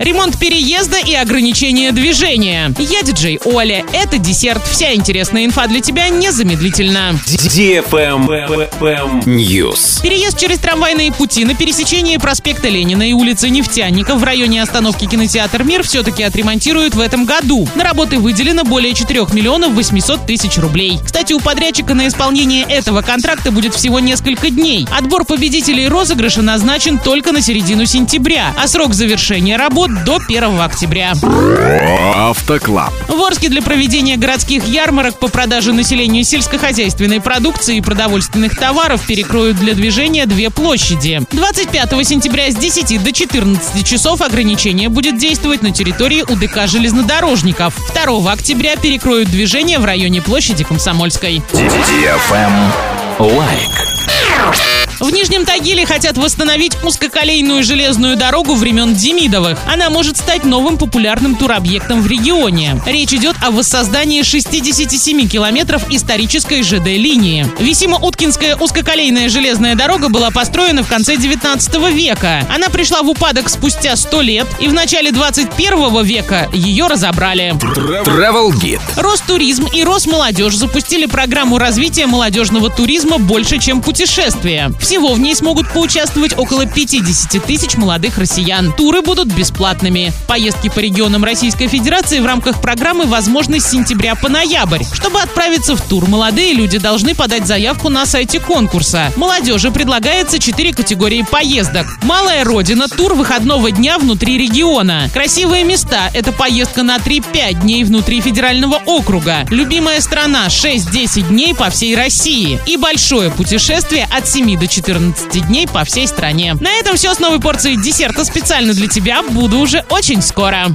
Ремонт переезда и ограничение движения. Я диджей Оля. Это десерт. Вся интересная инфа для тебя незамедлительно. News. Переезд через трамвайные пути на пересечении проспекта Ленина и улицы Нефтяников в районе остановки кинотеатр «Мир» все-таки отремонтируют в этом году. На работы выделено более 4 миллионов 800 тысяч рублей. Кстати, у подрядчика на исполнение этого контракта будет всего несколько дней. Отбор победителей розыгрыша назначен только на середину сентября, а срок завершения работ до 1 октября. Автоклаб. В Орске для проведения городских ярмарок по продаже населению сельскохозяйственной продукции и продовольственных товаров перекроют для движения две площади. 25 сентября с 10 до 14 часов ограничение будет действовать на территории УДК железнодорожников. 2 октября перекроют движение в районе площади Комсомольской. Лайк. В Нижнем Тагиле хотят восстановить узкоколейную железную дорогу времен Демидовых. Она может стать новым популярным туробъектом в регионе. Речь идет о воссоздании 67 километров исторической ЖД-линии. Висимо-Уткинская узкоколейная железная дорога была построена в конце 19 века. Она пришла в упадок спустя 100 лет, и в начале 21 века ее разобрали. Travel Guide. Ростуризм и Росмолодежь запустили программу развития молодежного туризма «Больше, чем путешествия». Всего в ней смогут поучаствовать около 50 тысяч молодых россиян. Туры будут бесплатными. Поездки по регионам Российской Федерации в рамках программы возможны с сентября по ноябрь. Чтобы отправиться в тур, молодые люди должны подать заявку на сайте конкурса. Молодежи предлагается 4 категории поездок. Малая родина – тур выходного дня внутри региона. Красивые места – это поездка на 3-5 дней внутри федерального округа. Любимая страна – 6-10 дней по всей России. И большое путешествие от 7 до 14 дней по всей стране. На этом все с новой порцией десерта специально для тебя. Буду уже очень скоро.